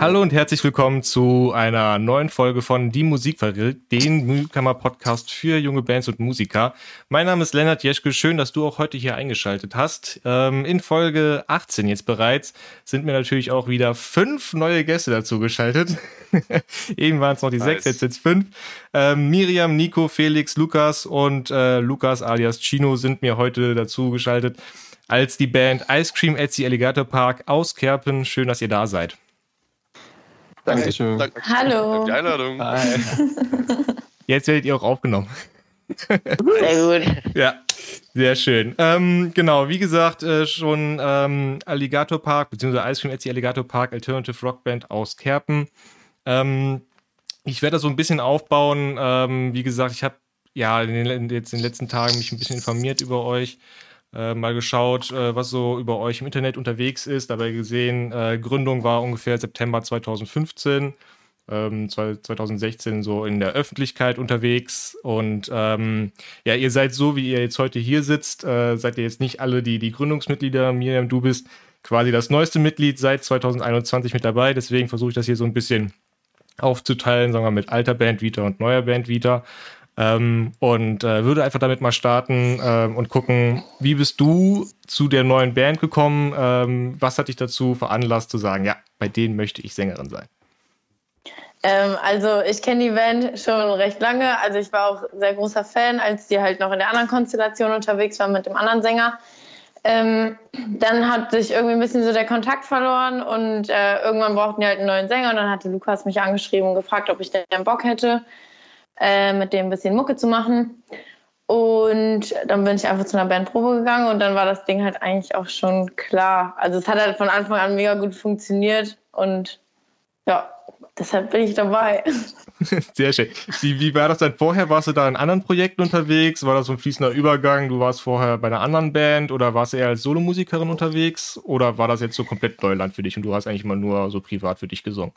Hallo und herzlich willkommen zu einer neuen Folge von Die Musik verrückt, den Newcomer-Podcast für junge Bands und Musiker. Mein Name ist Lennart Jeschke, schön, dass du auch heute hier eingeschaltet hast. Ähm, in Folge 18 jetzt bereits sind mir natürlich auch wieder fünf neue Gäste dazu geschaltet. Eben waren es noch die nice. sechs, jetzt sind es fünf. Ähm, Miriam, Nico, Felix, Lukas und äh, Lukas alias Chino sind mir heute dazu geschaltet als die Band Ice Cream at the Alligator Park aus Kerpen. Schön, dass ihr da seid. Dankeschön. Danke, Hallo. Danke die Einladung. Hi. Jetzt werdet ihr auch aufgenommen. Sehr gut. Ja, sehr schön. Ähm, genau, wie gesagt, äh, schon ähm, Alligator Park, beziehungsweise Ice Cream the Alligator Park, Alternative Rock Band aus Kerpen. Ähm, ich werde das so ein bisschen aufbauen. Ähm, wie gesagt, ich habe ja in den, jetzt in den letzten Tagen mich ein bisschen informiert über euch äh, mal geschaut, äh, was so über euch im Internet unterwegs ist. Dabei gesehen, äh, Gründung war ungefähr September 2015. Ähm, 2016 so in der Öffentlichkeit unterwegs und ähm, ja, ihr seid so, wie ihr jetzt heute hier sitzt, äh, seid ihr jetzt nicht alle die, die Gründungsmitglieder. Miriam, du bist quasi das neueste Mitglied seit 2021 mit dabei, deswegen versuche ich das hier so ein bisschen aufzuteilen, sagen wir mit alter Band Vita und neuer Band Vita. Ähm, und äh, würde einfach damit mal starten äh, und gucken, wie bist du zu der neuen Band gekommen? Ähm, was hat dich dazu veranlasst zu sagen, ja, bei denen möchte ich Sängerin sein? Ähm, also ich kenne die Band schon recht lange. Also ich war auch sehr großer Fan, als die halt noch in der anderen Konstellation unterwegs war mit dem anderen Sänger. Ähm, dann hat sich irgendwie ein bisschen so der Kontakt verloren und äh, irgendwann brauchten die halt einen neuen Sänger und dann hatte Lukas mich angeschrieben und gefragt, ob ich denn Bock hätte äh, mit dem ein bisschen Mucke zu machen. Und dann bin ich einfach zu einer Bandprobe gegangen und dann war das Ding halt eigentlich auch schon klar. Also es hat halt von Anfang an mega gut funktioniert und ja, deshalb bin ich dabei. Sehr schön. Wie, wie war das dann vorher? Warst du da in anderen Projekten unterwegs? War das so ein fließender Übergang? Du warst vorher bei einer anderen Band oder warst du eher als Solomusikerin unterwegs? Oder war das jetzt so komplett Neuland für dich und du hast eigentlich mal nur so privat für dich gesungen?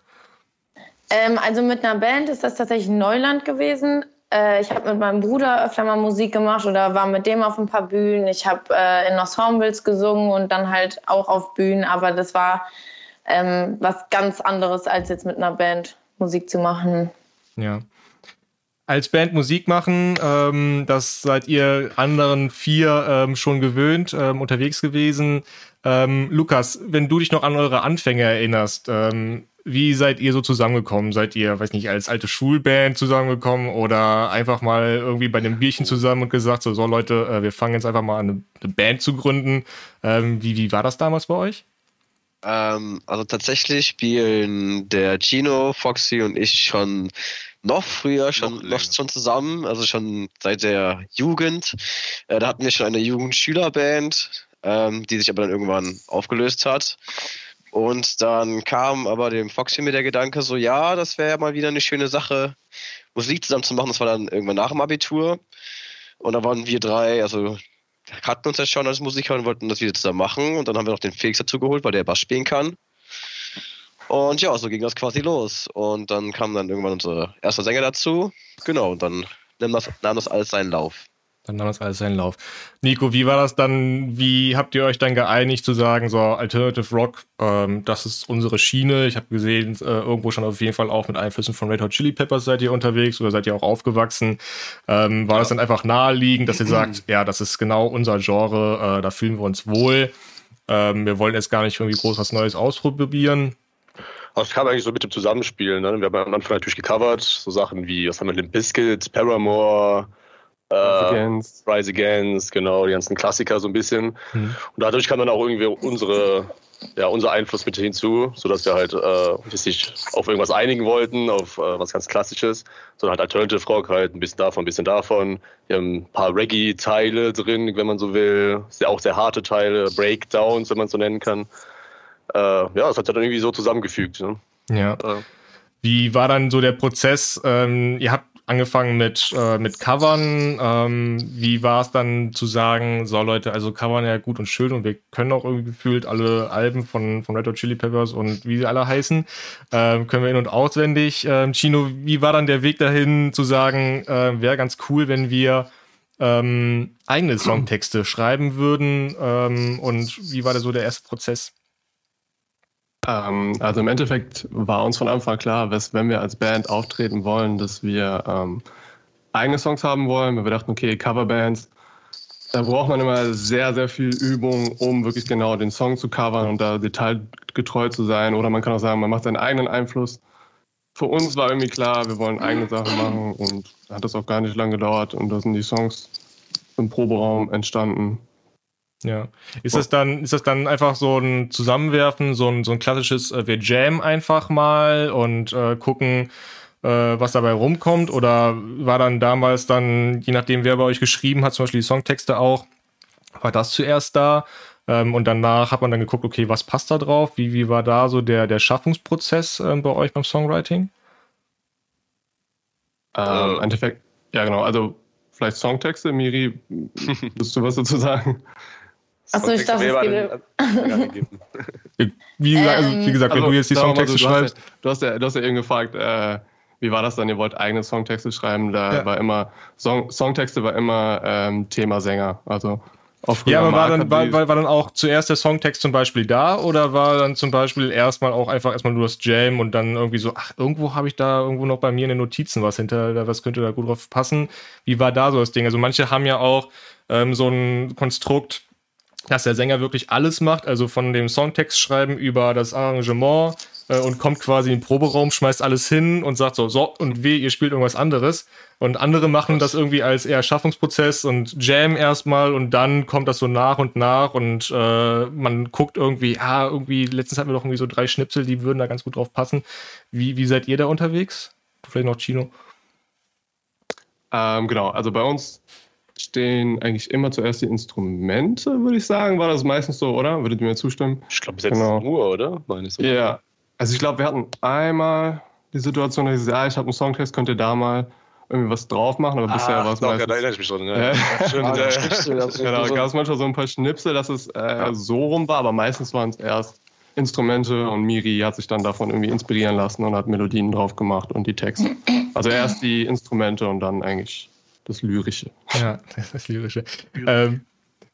Ähm, also mit einer Band ist das tatsächlich Neuland gewesen. Äh, ich habe mit meinem Bruder öfter mal Musik gemacht oder war mit dem auf ein paar Bühnen. Ich habe äh, in Ensembles gesungen und dann halt auch auf Bühnen, aber das war ähm, was ganz anderes, als jetzt mit einer Band Musik zu machen. Ja. Als Band Musik machen, ähm, das seid ihr anderen vier ähm, schon gewöhnt, ähm, unterwegs gewesen. Ähm, Lukas, wenn du dich noch an eure Anfänge erinnerst, wie seid ihr so zusammengekommen? Seid ihr, weiß nicht, als alte Schulband zusammengekommen oder einfach mal irgendwie bei einem Bierchen zusammen und gesagt, so, so Leute, äh, wir fangen jetzt einfach mal an, eine, Band zu gründen. Ähm, wie, wie war das damals bei euch? Ähm, also tatsächlich spielen der Gino, Foxy und ich schon noch früher, schon, noch, schon zusammen, also schon seit der Jugend. Äh, da hatten wir schon eine Jugendschülerband, ähm, die sich aber dann irgendwann aufgelöst hat. Und dann kam aber dem Foxy mit der Gedanke so, ja, das wäre ja mal wieder eine schöne Sache, Musik zusammen zu machen. Das war dann irgendwann nach dem Abitur. Und da waren wir drei, also hatten uns ja schon als Musiker und wollten das wieder zusammen machen. Und dann haben wir noch den Felix dazu geholt, weil der Bass spielen kann. Und ja, so ging das quasi los. Und dann kam dann irgendwann unser erster Sänger dazu. Genau, und dann nahm das, nahm das alles seinen Lauf. Dann nahm das alles seinen Lauf. Nico, wie war das dann? Wie habt ihr euch dann geeinigt zu sagen, so Alternative Rock, ähm, das ist unsere Schiene? Ich habe gesehen, äh, irgendwo schon auf jeden Fall auch mit Einflüssen von Red Hot Chili Peppers seid ihr unterwegs oder seid ihr auch aufgewachsen. Ähm, war ja. das dann einfach naheliegend, dass ihr sagt, ja, das ist genau unser Genre, äh, da fühlen wir uns wohl. Ähm, wir wollen jetzt gar nicht irgendwie groß was Neues ausprobieren. Also es kam eigentlich so mit dem Zusammenspielen. Ne? Wir haben am Anfang natürlich gecovert, so Sachen wie, was haben wir, Limp Bizkit, Paramore, Rise äh, Against. Rise Against, genau, die ganzen Klassiker so ein bisschen. Mhm. Und dadurch kam dann auch irgendwie unsere, ja, unser Einfluss mit hinzu, sodass wir halt äh, sich auf irgendwas einigen wollten, auf äh, was ganz Klassisches, sondern halt Alternative Rock, halt ein bisschen davon, ein bisschen davon. Wir haben ein paar Reggae-Teile drin, wenn man so will, sehr, auch sehr harte Teile, Breakdowns, wenn man so nennen kann. Äh, ja, das hat dann irgendwie so zusammengefügt. Ne? Ja. Äh. Wie war dann so der Prozess? Ähm, ihr habt angefangen mit, äh, mit Covern. Ähm, wie war es dann zu sagen, so Leute, also Covern ja gut und schön und wir können auch irgendwie gefühlt alle Alben von, von Red Hot Chili Peppers und wie sie alle heißen, ähm, können wir in- und auswendig. Ähm, Chino, wie war dann der Weg dahin zu sagen, äh, wäre ganz cool, wenn wir ähm, eigene Songtexte schreiben würden ähm, und wie war da so der erste Prozess? Ähm, also im Endeffekt war uns von Anfang klar, dass wenn wir als Band auftreten wollen, dass wir ähm, eigene Songs haben wollen. Wir dachten, okay, Coverbands, da braucht man immer sehr, sehr viel Übung, um wirklich genau den Song zu covern und da detailgetreu zu sein. Oder man kann auch sagen, man macht seinen eigenen Einfluss. Für uns war irgendwie klar, wir wollen eigene Sachen machen und hat das auch gar nicht lange gedauert und da sind die Songs im Proberaum entstanden. Ja. Ist das dann, ist das dann einfach so ein Zusammenwerfen, so ein, so ein klassisches, äh, wir jam einfach mal und äh, gucken, äh, was dabei rumkommt? Oder war dann damals dann, je nachdem, wer bei euch geschrieben hat, zum Beispiel die Songtexte auch, war das zuerst da? Ähm, und danach hat man dann geguckt, okay, was passt da drauf? Wie, wie war da so der, der Schaffungsprozess äh, bei euch beim Songwriting? Ähm, Im Endeffekt, ja genau, also vielleicht Songtexte, Miri, willst du was dazu sagen? Achso, ich dachte, es geht. wie, gesagt, also, wie gesagt, wenn also, du jetzt die Songtexte du schreibst. du, hast ja, du hast ja eben gefragt, äh, wie war das dann? Ihr wollt eigene Songtexte schreiben. Da ja. war immer, Song, Songtexte war immer ähm, Thema Sänger. Also ja, aber war dann, war, war, war, dann auch zuerst der Songtext zum Beispiel da oder war dann zum Beispiel erstmal auch einfach erstmal nur das Jam und dann irgendwie so, ach, irgendwo habe ich da irgendwo noch bei mir in den Notizen was hinter, was könnte da gut drauf passen? Wie war da so das Ding? Also manche haben ja auch ähm, so ein Konstrukt, dass der Sänger wirklich alles macht, also von dem Songtext schreiben über das Arrangement äh, und kommt quasi in den Proberaum, schmeißt alles hin und sagt so, so und weh, ihr spielt irgendwas anderes. Und andere machen das irgendwie als eher Schaffungsprozess und Jam erstmal und dann kommt das so nach und nach und äh, man guckt irgendwie, ah, irgendwie, letztens hatten wir doch irgendwie so drei Schnipsel, die würden da ganz gut drauf passen. Wie, wie seid ihr da unterwegs? Vielleicht noch Chino? Ähm, genau, also bei uns stehen eigentlich immer zuerst die Instrumente, würde ich sagen. War das meistens so, oder? Würdet ihr mir zustimmen? Ich glaube, jetzt genau. nur, oder? Meines ja. Also ich glaube, wir hatten einmal die Situation, dass ich sage, ja, ich habe einen Songtest, könnt ihr da mal irgendwie was drauf machen, aber bisher ah, war es meistens... Ja, da erinnere ich mich dran. Ja. Ja. Schön, ah, ja. genau, gab es manchmal so ein paar Schnipsel, dass es äh, so rum war, aber meistens waren es erst Instrumente und Miri hat sich dann davon irgendwie inspirieren lassen und hat Melodien drauf gemacht und die Texte. Also erst die Instrumente und dann eigentlich das Lyrische. Ja, das Lyrische. Ähm,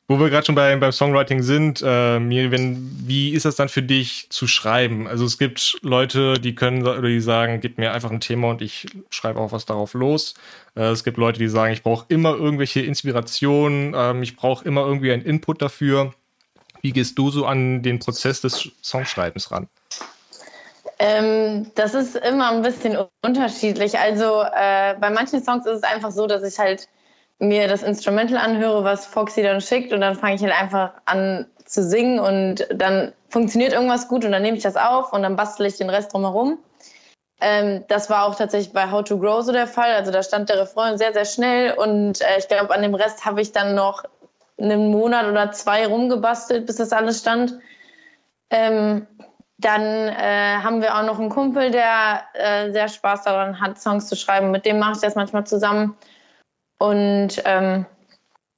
wo wir gerade schon bei, beim Songwriting sind, äh, wenn, wie ist das dann für dich zu schreiben? Also es gibt Leute, die können oder die sagen, gib mir einfach ein Thema und ich schreibe auch was darauf los. Äh, es gibt Leute, die sagen, ich brauche immer irgendwelche Inspirationen, äh, ich brauche immer irgendwie einen Input dafür. Wie gehst du so an den Prozess des Songschreibens ran? Ähm, das ist immer ein bisschen unterschiedlich. Also äh, bei manchen Songs ist es einfach so, dass ich halt mir das Instrumental anhöre, was Foxy dann schickt und dann fange ich halt einfach an zu singen und dann funktioniert irgendwas gut und dann nehme ich das auf und dann bastel ich den Rest drumherum. Ähm, das war auch tatsächlich bei How to Grow so der Fall. Also da stand der Refrain sehr, sehr schnell und äh, ich glaube, an dem Rest habe ich dann noch einen Monat oder zwei rumgebastelt, bis das alles stand. Ähm, dann äh, haben wir auch noch einen Kumpel, der äh, sehr Spaß daran hat, Songs zu schreiben. Mit dem mache ich das manchmal zusammen. Und ähm,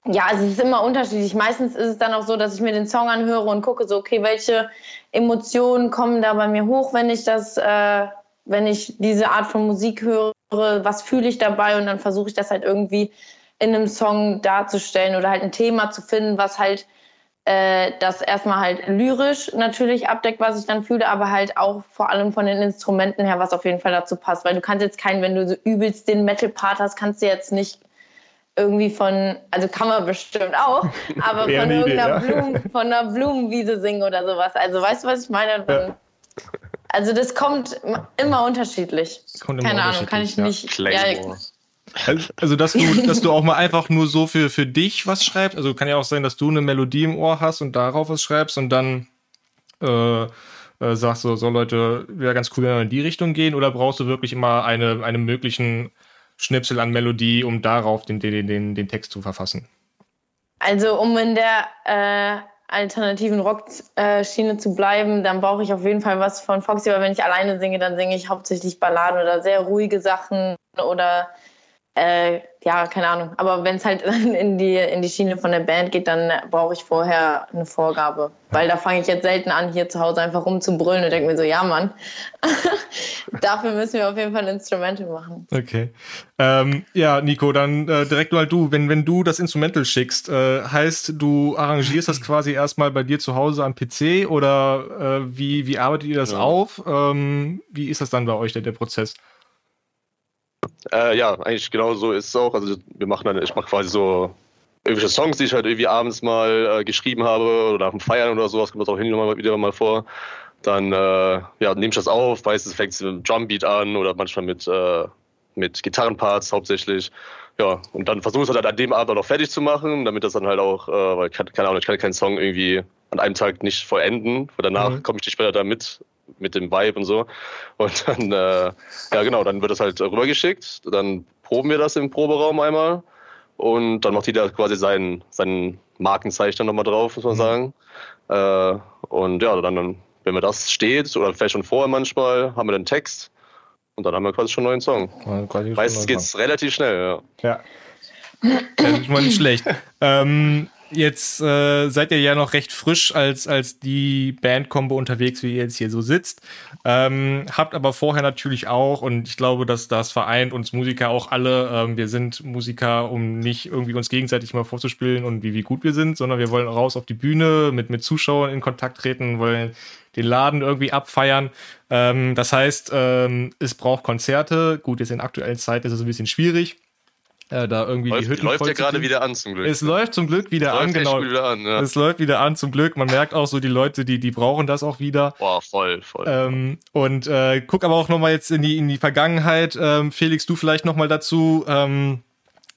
ja, also es ist immer unterschiedlich. Meistens ist es dann auch so, dass ich mir den Song anhöre und gucke so, okay, welche Emotionen kommen da bei mir hoch, wenn ich das, äh, wenn ich diese Art von Musik höre, was fühle ich dabei und dann versuche ich das halt irgendwie in einem Song darzustellen oder halt ein Thema zu finden, was halt äh, das erstmal halt lyrisch natürlich abdeckt, was ich dann fühle, aber halt auch vor allem von den Instrumenten her, was auf jeden Fall dazu passt. Weil du kannst jetzt keinen, wenn du so übelst den Metal-Part hast, kannst du jetzt nicht irgendwie von, also kann man bestimmt auch, aber von irgendeiner Idee, ja. Blumen, von einer Blumenwiese singen oder sowas. Also weißt du, was ich meine? Ja. Also das kommt immer unterschiedlich. Kommt immer Keine Ahnung, kann ich nicht. Ja. Also, dass du, dass du auch mal einfach nur so für, für dich was schreibst. Also kann ja auch sein, dass du eine Melodie im Ohr hast und darauf was schreibst und dann äh, äh, sagst du, so Leute, wäre ganz cool, wenn wir in die Richtung gehen, oder brauchst du wirklich immer eine, eine möglichen Schnipsel an Melodie, um darauf den, den, den, den Text zu verfassen? Also, um in der äh, alternativen Rock-Schiene zu bleiben, dann brauche ich auf jeden Fall was von Foxy, weil wenn ich alleine singe, dann singe ich hauptsächlich Balladen oder sehr ruhige Sachen oder äh, ja, keine Ahnung. Aber wenn es halt in die, in die Schiene von der Band geht, dann brauche ich vorher eine Vorgabe. Weil da fange ich jetzt selten an, hier zu Hause einfach rumzubrüllen und denke mir so, ja Mann, dafür müssen wir auf jeden Fall ein Instrumental machen. Okay. Ähm, ja, Nico, dann äh, direkt mal du. Wenn, wenn du das Instrumental schickst, äh, heißt, du arrangierst das quasi erstmal bei dir zu Hause am PC oder äh, wie, wie arbeitet ihr das ja. auf? Ähm, wie ist das dann bei euch, der, der Prozess? Äh, ja, eigentlich genau so ist es auch. Also wir machen dann, ich mache quasi so irgendwelche Songs, die ich halt irgendwie abends mal äh, geschrieben habe oder nach dem Feiern oder sowas, kommt das auch hin und mal wieder mal vor. Dann äh, ja, nehme ich das auf, meistens fängt es mit einem Drumbeat an oder manchmal mit, äh, mit Gitarrenparts hauptsächlich. Ja, und dann versuche ich es halt an dem Abend auch noch fertig zu machen, damit das dann halt auch, äh, weil keine Ahnung, ich kann keinen Song irgendwie an einem Tag nicht vollenden, weil danach mhm. komme ich nicht später damit mit dem Vibe und so. Und dann, äh, ja genau, dann wird das halt rübergeschickt. Dann proben wir das im Proberaum einmal. Und dann macht jeder quasi seinen, seinen Markenzeichen nochmal drauf, muss man mhm. sagen. Äh, und ja, dann, wenn mir das steht, oder vielleicht schon vorher manchmal, haben wir den Text. Und dann haben wir quasi schon einen neuen Song. Ja, Meistens geht es relativ schnell, ja. Ja. Das ist mal nicht schlecht. ähm, Jetzt äh, seid ihr ja noch recht frisch als, als die Bandkombo unterwegs, wie ihr jetzt hier so sitzt. Ähm, habt aber vorher natürlich auch, und ich glaube, dass das vereint uns Musiker auch alle. Ähm, wir sind Musiker, um nicht irgendwie uns gegenseitig mal vorzuspielen und wie, wie gut wir sind, sondern wir wollen raus auf die Bühne, mit, mit Zuschauern in Kontakt treten, wollen den Laden irgendwie abfeiern. Ähm, das heißt, ähm, es braucht Konzerte. Gut, jetzt in aktuellen Zeiten ist es ein bisschen schwierig äh, da irgendwie läuft, die Hütten läuft ja gerade wieder an zum Glück. Es läuft zum Glück wieder es an, genau. Wieder an, ja. Es läuft wieder an zum Glück. Man merkt auch so, die Leute, die, die brauchen das auch wieder. Boah, voll, voll. Ähm, und äh, guck aber auch nochmal jetzt in die, in die Vergangenheit. Ähm, Felix, du vielleicht nochmal dazu. Ähm,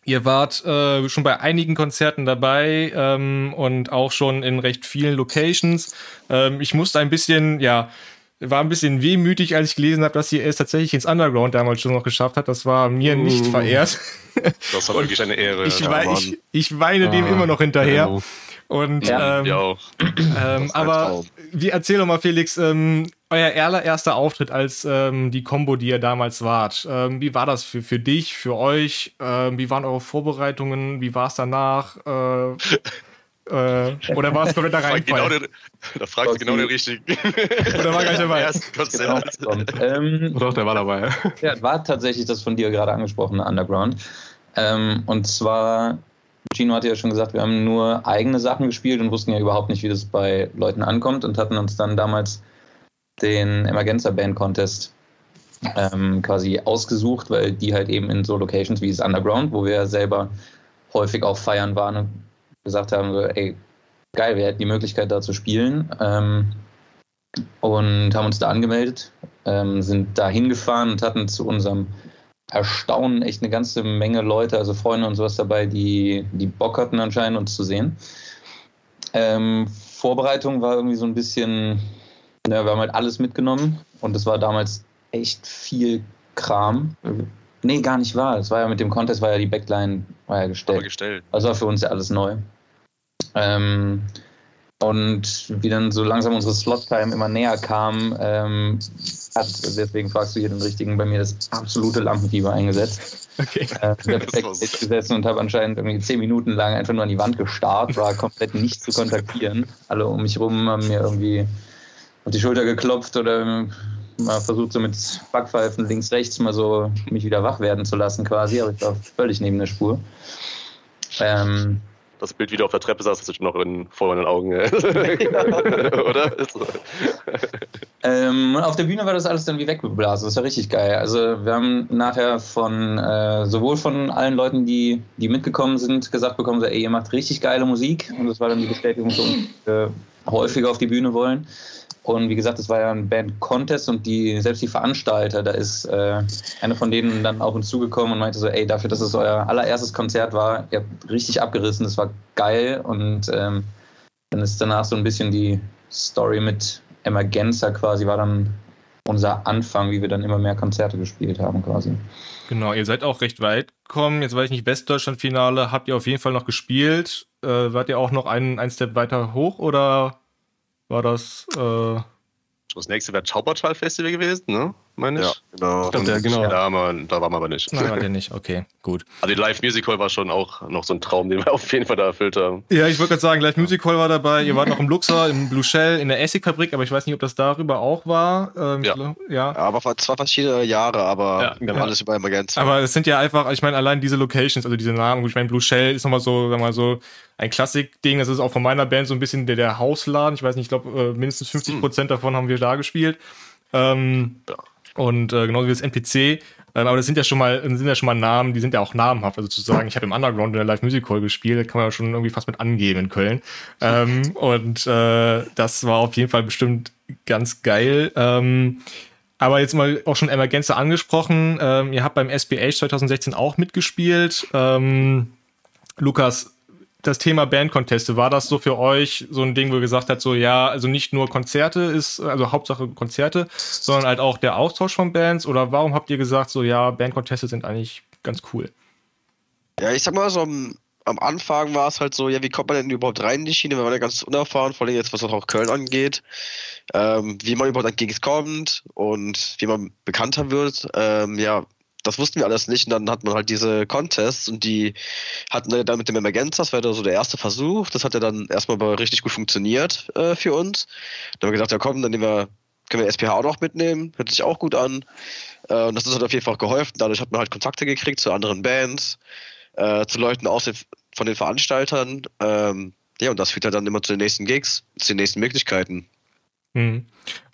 ihr wart äh, schon bei einigen Konzerten dabei ähm, und auch schon in recht vielen Locations. Ähm, ich musste ein bisschen, ja, war ein bisschen wehmütig, als ich gelesen habe, dass sie es tatsächlich ins Underground damals schon noch geschafft hat. Das war mir uh, nicht verehrt. Das war wirklich eine Ehre. Ich, ja, ich, ich weine ah, dem immer noch hinterher. Genau. Und ja, ähm, auch. Ähm, aber wie erzähl doch mal, Felix, ähm, euer allererster Auftritt als ähm, die Combo, die ihr damals wart. Ähm, wie war das für, für dich, für euch? Ähm, wie waren eure Vorbereitungen? Wie war es danach? Äh, äh, oder war es komplett da rein? Genau da fragst du genau den richtigen. Oder war gar nicht dabei? Genau. Ähm, Doch, der war dabei. Ja, war tatsächlich das von dir gerade angesprochene Underground. Ähm, und zwar, Gino hatte ja schon gesagt, wir haben nur eigene Sachen gespielt und wussten ja überhaupt nicht, wie das bei Leuten ankommt und hatten uns dann damals den Emergenza Band Contest ähm, quasi ausgesucht, weil die halt eben in so Locations wie das Underground, wo wir selber häufig auch feiern waren und gesagt haben, so, ey, geil, wir hätten die Möglichkeit da zu spielen. Ähm, und haben uns da angemeldet, ähm, sind da hingefahren und hatten zu unserem Erstaunen echt eine ganze Menge Leute, also Freunde und sowas dabei, die, die Bock hatten anscheinend uns zu sehen. Ähm, Vorbereitung war irgendwie so ein bisschen, ja, wir haben halt alles mitgenommen und es war damals echt viel Kram. Nee, gar nicht wahr. Es war ja mit dem Contest, war ja die Backline war ja gestellt. gestellt. Also war für uns ja alles neu. Ähm, und wie dann so langsam unsere Slot-Time immer näher kam, ähm, hat, deswegen fragst du hier den richtigen, bei mir das absolute Lampenfieber eingesetzt. Okay. Äh, ich habe perfekt gesessen und habe anscheinend irgendwie zehn Minuten lang einfach nur an die Wand gestarrt, war komplett nicht zu kontaktieren. Alle um mich rum haben mir irgendwie auf die Schulter geklopft oder mal versucht, so mit Backpfeifen links, rechts mal so mich wieder wach werden zu lassen quasi, aber ich war völlig neben der Spur. Ähm, das Bild wieder auf der Treppe saß, das ist noch in, vor meinen Augen. Oder? ähm, auf der Bühne war das alles dann wie weggeblasen. Das war richtig geil. Also wir haben nachher von äh, sowohl von allen Leuten, die, die mitgekommen sind, gesagt bekommen, so, ey, ihr macht richtig geile Musik. Und das war dann die Bestätigung für uns, äh, häufiger auf die Bühne wollen. Und wie gesagt, es war ja ein Band-Contest und die, selbst die Veranstalter, da ist äh, eine von denen dann auf uns zugekommen und meinte so, ey, dafür, dass es euer allererstes Konzert war, ihr habt richtig abgerissen, das war geil. Und ähm, dann ist danach so ein bisschen die Story mit Emergenza quasi, war dann unser Anfang, wie wir dann immer mehr Konzerte gespielt haben quasi. Genau, ihr seid auch recht weit gekommen. Jetzt weiß ich nicht, Westdeutschland-Finale habt ihr auf jeden Fall noch gespielt. Äh, wart ihr auch noch einen, einen Step weiter hoch oder war das. Äh das nächste wäre Zaubertal Festival gewesen, ne? Meine ich. Ja, genau. Ich glaube, der, genau. Ja, man, da waren wir aber nicht. Nein, war der nicht, okay, gut. Also die Live Music Hall war schon auch noch so ein Traum, den wir auf jeden Fall da erfüllt haben. Ja, ich wollte gerade sagen, Live Music Hall war dabei, ihr wart noch im Luxor, im Blue Shell, in der Essigfabrik, aber ich weiß nicht, ob das darüber auch war. Ähm, ja. Glaub, ja. Aber zwar verschiedene Jahre, aber ja, genau. alles über Emergenz. Aber es sind ja einfach, ich meine, allein diese Locations, also diese Namen, ich meine, Blue Shell ist nochmal so, sagen wir mal so, ein Klassik-Ding. Das ist auch von meiner Band so ein bisschen der, der Hausladen. Ich weiß nicht, ich glaube, äh, mindestens 50 hm. Prozent davon haben wir da gespielt. Ähm, ja. Und äh, genauso wie das NPC. Ähm, aber das sind ja schon mal, sind ja schon mal Namen, die sind ja auch namhaft. Also zu sagen, ich habe im Underground in der Live Music Hall gespielt, kann man ja schon irgendwie fast mit angeben in Köln. Ähm, und äh, das war auf jeden Fall bestimmt ganz geil. Ähm, aber jetzt mal auch schon Emergenza angesprochen. Ähm, ihr habt beim SBH 2016 auch mitgespielt. Ähm, Lukas, das Thema Bandconteste, war das so für euch so ein Ding, wo ihr gesagt habt, so ja, also nicht nur Konzerte ist, also Hauptsache Konzerte, sondern halt auch der Austausch von Bands? Oder warum habt ihr gesagt, so ja, Bandconteste sind eigentlich ganz cool? Ja, ich sag mal so am, am Anfang war es halt so, ja, wie kommt man denn überhaupt rein in die Schiene? Wir waren ja ganz unerfahren, vor allem jetzt, was auch Köln angeht. Ähm, wie man überhaupt an Gigs kommt und wie man bekannter wird. Ähm, ja, das wussten wir alles nicht. Und dann hat man halt diese Contests und die hatten wir dann mit dem Emergenza, das ja so der erste Versuch. Das hat ja dann erstmal richtig gut funktioniert äh, für uns. Dann haben wir gesagt, ja komm, dann nehmen wir, können wir SPH auch noch mitnehmen. Hört sich auch gut an. Äh, und das halt auf jeden Fall geholfen. Dadurch hat man halt Kontakte gekriegt zu anderen Bands, äh, zu Leuten aus den, von den Veranstaltern. Ähm, ja, und das führt halt dann immer zu den nächsten Gigs, zu den nächsten Möglichkeiten. Mhm.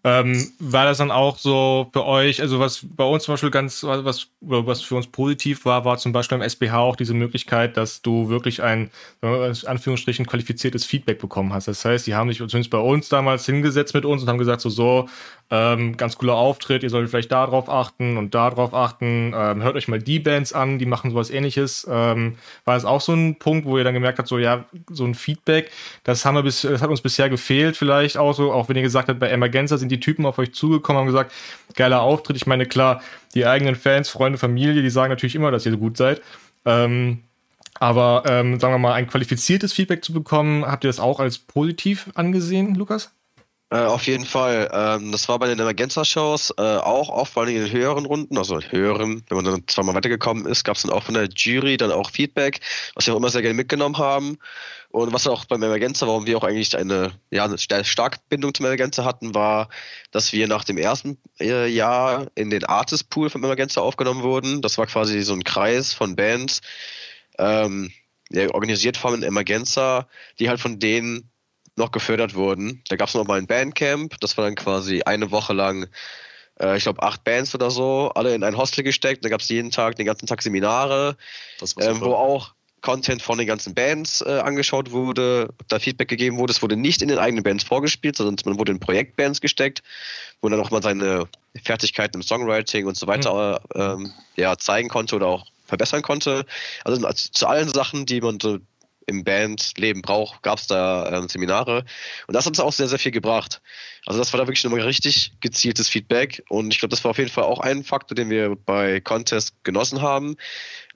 Ähm, war das dann auch so für euch, also was bei uns zum Beispiel ganz, was, was für uns positiv war, war zum Beispiel im SBH auch diese Möglichkeit, dass du wirklich ein, in Anführungsstrichen, qualifiziertes Feedback bekommen hast. Das heißt, die haben sich zumindest bei uns damals hingesetzt mit uns und haben gesagt, so, so, ähm, ganz cooler Auftritt, ihr solltet vielleicht darauf achten und darauf achten, ähm, hört euch mal die Bands an, die machen sowas ähnliches. Ähm, war es auch so ein Punkt, wo ihr dann gemerkt habt, so, ja, so ein Feedback, das haben wir bis, das hat uns bisher gefehlt, vielleicht auch so, auch wenn ihr gesagt habt, bei Emergenza sind die die Typen auf euch zugekommen, haben gesagt, geiler Auftritt. Ich meine, klar, die eigenen Fans, Freunde, Familie, die sagen natürlich immer, dass ihr so gut seid. Ähm, aber ähm, sagen wir mal, ein qualifiziertes Feedback zu bekommen, habt ihr das auch als positiv angesehen, Lukas? Äh, auf jeden Fall. Ähm, das war bei den Emergenza-Shows äh, auch, auch vor allem in den höheren Runden, also höheren, wenn man dann zweimal weitergekommen ist, gab es dann auch von der Jury dann auch Feedback, was wir auch immer sehr gerne mitgenommen haben. Und was auch beim Emergenza, warum wir auch eigentlich eine, ja, eine starke Bindung zum Emergenza hatten, war, dass wir nach dem ersten äh, Jahr in den Artist Pool vom Emergenza aufgenommen wurden. Das war quasi so ein Kreis von Bands, ähm, ja, organisiert von Emergenza, die halt von denen noch gefördert wurden. Da gab es noch mal ein Bandcamp, das war dann quasi eine Woche lang, äh, ich glaube acht Bands oder so, alle in ein Hostel gesteckt. Da gab es jeden Tag, den ganzen Tag Seminare, ähm, wo auch Content von den ganzen Bands äh, angeschaut wurde, da Feedback gegeben wurde. Es wurde nicht in den eigenen Bands vorgespielt, sondern man wurde in Projektbands gesteckt, wo dann auch mal seine Fertigkeiten im Songwriting und so weiter mhm. ähm, ja, zeigen konnte oder auch verbessern konnte. Also, also zu allen Sachen, die man so im Bandleben braucht, gab es da äh, Seminare. Und das hat uns auch sehr, sehr viel gebracht. Also das war da wirklich nochmal richtig gezieltes Feedback. Und ich glaube, das war auf jeden Fall auch ein Faktor, den wir bei Contest genossen haben.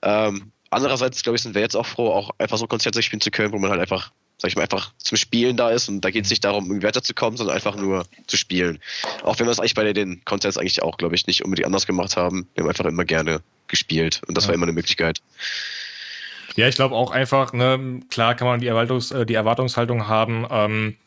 Ähm, Andererseits, glaube ich, sind wir jetzt auch froh, auch einfach so Konzerte spielen zu können, wo man halt einfach, sag ich mal, einfach zum Spielen da ist und da geht es nicht darum, irgendwie weiterzukommen, sondern einfach nur zu spielen. Auch wenn wir es eigentlich bei den Konzerts eigentlich auch, glaube ich, nicht unbedingt anders gemacht haben. Wir haben einfach immer gerne gespielt und das ja. war immer eine Möglichkeit. Ja, ich glaube auch einfach, ne, klar kann man die, Erwartungs-, äh, die Erwartungshaltung haben, ähm,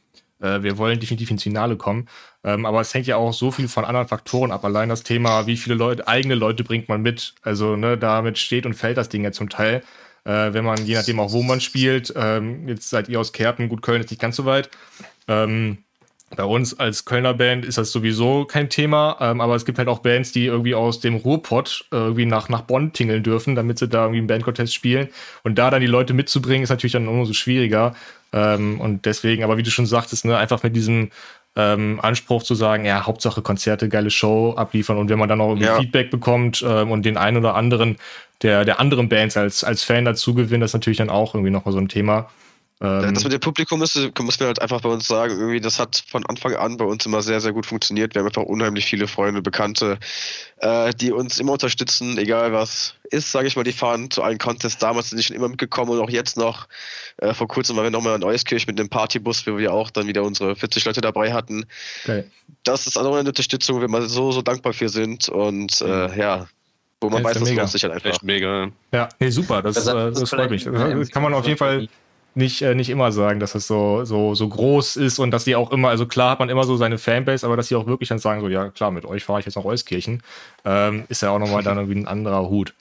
äh, wir wollen definitiv ins Finale kommen. Ähm, aber es hängt ja auch so viel von anderen Faktoren ab. Allein das Thema, wie viele Leute, eigene Leute bringt man mit. Also, ne, damit steht und fällt das Ding ja zum Teil. Äh, wenn man, je nachdem auch wo man spielt, ähm, jetzt seid ihr aus Kerpen, gut, Köln ist nicht ganz so weit. Ähm, bei uns als Kölner Band ist das sowieso kein Thema, ähm, aber es gibt halt auch Bands, die irgendwie aus dem Ruhrpott äh, irgendwie nach, nach Bonn tingeln dürfen, damit sie da irgendwie einen Bandcontest spielen. Und da dann die Leute mitzubringen, ist natürlich dann umso schwieriger. Ähm, und deswegen, aber wie du schon sagtest, ne, einfach mit diesem ähm, Anspruch zu sagen, ja, Hauptsache Konzerte, geile Show abliefern und wenn man dann auch irgendwie ja. Feedback bekommt ähm, und den einen oder anderen der, der anderen Bands als, als Fan dazu gewinnt, das ist natürlich dann auch irgendwie nochmal so ein Thema. Ähm, das mit dem Publikum muss, muss man halt einfach bei uns sagen, irgendwie, das hat von Anfang an bei uns immer sehr, sehr gut funktioniert. Wir haben einfach unheimlich viele Freunde, Bekannte, äh, die uns immer unterstützen, egal was ist, sage ich mal, die fahren zu allen Contests. Damals sind die schon immer mitgekommen und auch jetzt noch. Äh, vor kurzem waren wir nochmal in Euskirch mit einem Partybus, wo wir auch dann wieder unsere 40 Leute dabei hatten. Okay. Das ist auch eine Unterstützung, wo wir so, so dankbar für sind und äh, ja, wo man weiß, das lohnt sich halt einfach. Echt mega. Ja, nee, super, das, das, äh, das, das freut mich. Das kann man auf jeden Fall nicht, äh, nicht immer sagen, dass es so, so, so groß ist und dass die auch immer, also klar hat man immer so seine Fanbase, aber dass sie auch wirklich dann sagen, so, ja klar, mit euch fahre ich jetzt nach Euskirchen, ähm, ist ja auch nochmal dann irgendwie ein anderer Hut.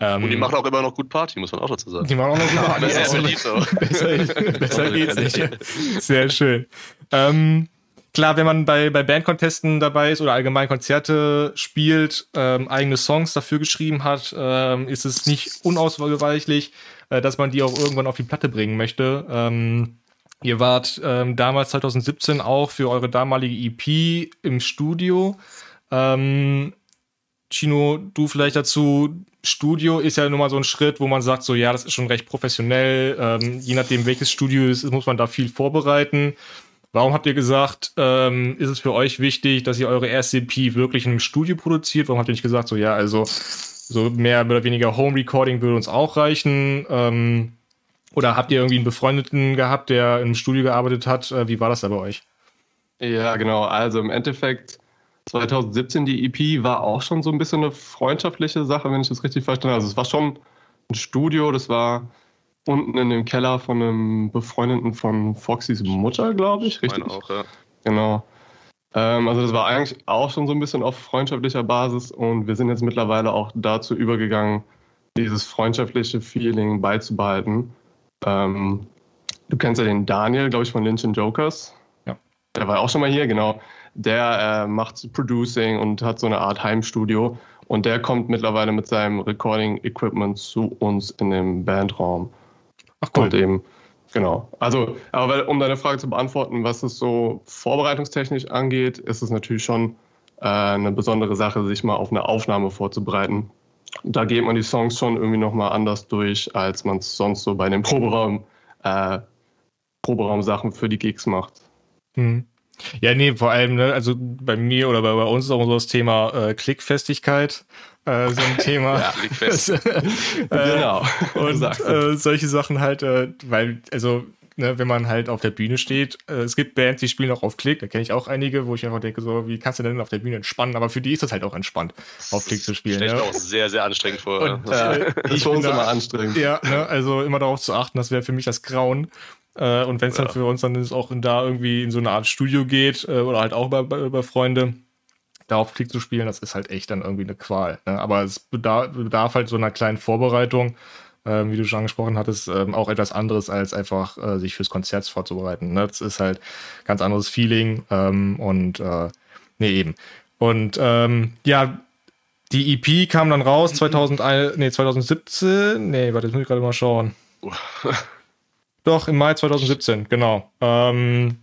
Ähm, und die machen auch immer noch gut Party, muss man auch dazu sagen. Die machen auch noch gut Party. Ja, besser, besser, besser geht's nicht. Sehr schön. Ähm, klar, wenn man bei, bei Bandcontesten dabei ist oder allgemein Konzerte spielt, ähm, eigene Songs dafür geschrieben hat, ähm, ist es nicht unausweichlich, äh, dass man die auch irgendwann auf die Platte bringen möchte. Ähm, ihr wart ähm, damals 2017 auch für eure damalige EP im Studio. Ähm, Chino, du vielleicht dazu. Studio ist ja nun mal so ein Schritt, wo man sagt, so ja, das ist schon recht professionell. Ähm, je nachdem, welches Studio es ist, muss man da viel vorbereiten. Warum habt ihr gesagt, ähm, ist es für euch wichtig, dass ihr eure erste EP wirklich in einem Studio produziert? Warum habt ihr nicht gesagt, so ja, also so mehr oder weniger Home Recording würde uns auch reichen. Ähm, oder habt ihr irgendwie einen Befreundeten gehabt, der im Studio gearbeitet hat? Äh, wie war das da bei euch? Ja, genau. Also im Endeffekt 2017 die EP war auch schon so ein bisschen eine freundschaftliche Sache, wenn ich das richtig verstanden habe. Also es war schon ein Studio, das war unten in dem Keller von einem Befreundeten von Foxys Mutter, glaube ich. Richtig? Ich auch, ja. Genau. Ähm, also das war eigentlich auch schon so ein bisschen auf freundschaftlicher Basis und wir sind jetzt mittlerweile auch dazu übergegangen, dieses freundschaftliche Feeling beizubehalten. Ähm, du kennst ja den Daniel, glaube ich, von Lynch Jokers. Ja. Der war auch schon mal hier, genau. Der äh, macht Producing und hat so eine Art Heimstudio und der kommt mittlerweile mit seinem Recording-Equipment zu uns in den Bandraum. Ach cool. Und eben Genau. Also, aber um deine Frage zu beantworten, was es so vorbereitungstechnisch angeht, ist es natürlich schon äh, eine besondere Sache, sich mal auf eine Aufnahme vorzubereiten. Da geht man die Songs schon irgendwie nochmal anders durch, als man es sonst so bei den Proberaum, äh, Proberaum-Sachen für die Gigs macht. Mhm. Ja, nee, vor allem, ne, also bei mir oder bei, bei uns ist auch so das Thema äh, Klickfestigkeit äh, so ein Thema. ja, Klickfest. äh, genau. Und äh, solche Sachen halt, äh, weil, also, ne, wenn man halt auf der Bühne steht, äh, es gibt Bands, die spielen auch auf Klick, da kenne ich auch einige, wo ich einfach denke, so, wie kannst du denn auf der Bühne entspannen? Aber für die ist das halt auch entspannt, auf Klick zu spielen. Stell ich ne? auch sehr, sehr anstrengend vor. Und, äh, ich finde da, immer anstrengend. Ja, ne, also immer darauf zu achten, das wäre für mich das Grauen. Äh, und wenn es ja. dann für uns dann ist auch in, da irgendwie in so eine Art Studio geht äh, oder halt auch über, über Freunde, darauf Klick zu spielen, das ist halt echt dann irgendwie eine Qual. Ne? Aber es bedarf, bedarf, halt so einer kleinen Vorbereitung, äh, wie du schon angesprochen hattest, äh, auch etwas anderes als einfach äh, sich fürs Konzert vorzubereiten. Ne? Das ist halt ganz anderes Feeling ähm, und äh, nee, eben. Und ähm, ja, die EP kam dann raus 2001, nee, 2017. Nee, warte, jetzt muss ich gerade mal schauen. Doch, im Mai 2017, genau. Ähm,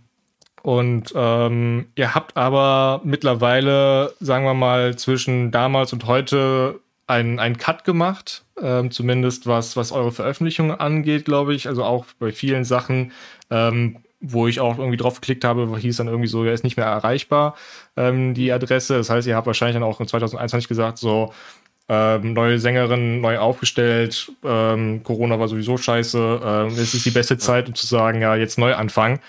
und ähm, ihr habt aber mittlerweile, sagen wir mal, zwischen damals und heute einen, einen Cut gemacht, ähm, zumindest was, was eure Veröffentlichungen angeht, glaube ich. Also auch bei vielen Sachen, ähm, wo ich auch irgendwie drauf geklickt habe, hieß dann irgendwie so, er ist nicht mehr erreichbar, ähm, die Adresse. Das heißt, ihr habt wahrscheinlich dann auch in 2021 gesagt, so, ähm, neue Sängerin, neu aufgestellt, ähm, Corona war sowieso scheiße, ähm, es ist die beste Zeit, um zu sagen, ja, jetzt neu anfangen.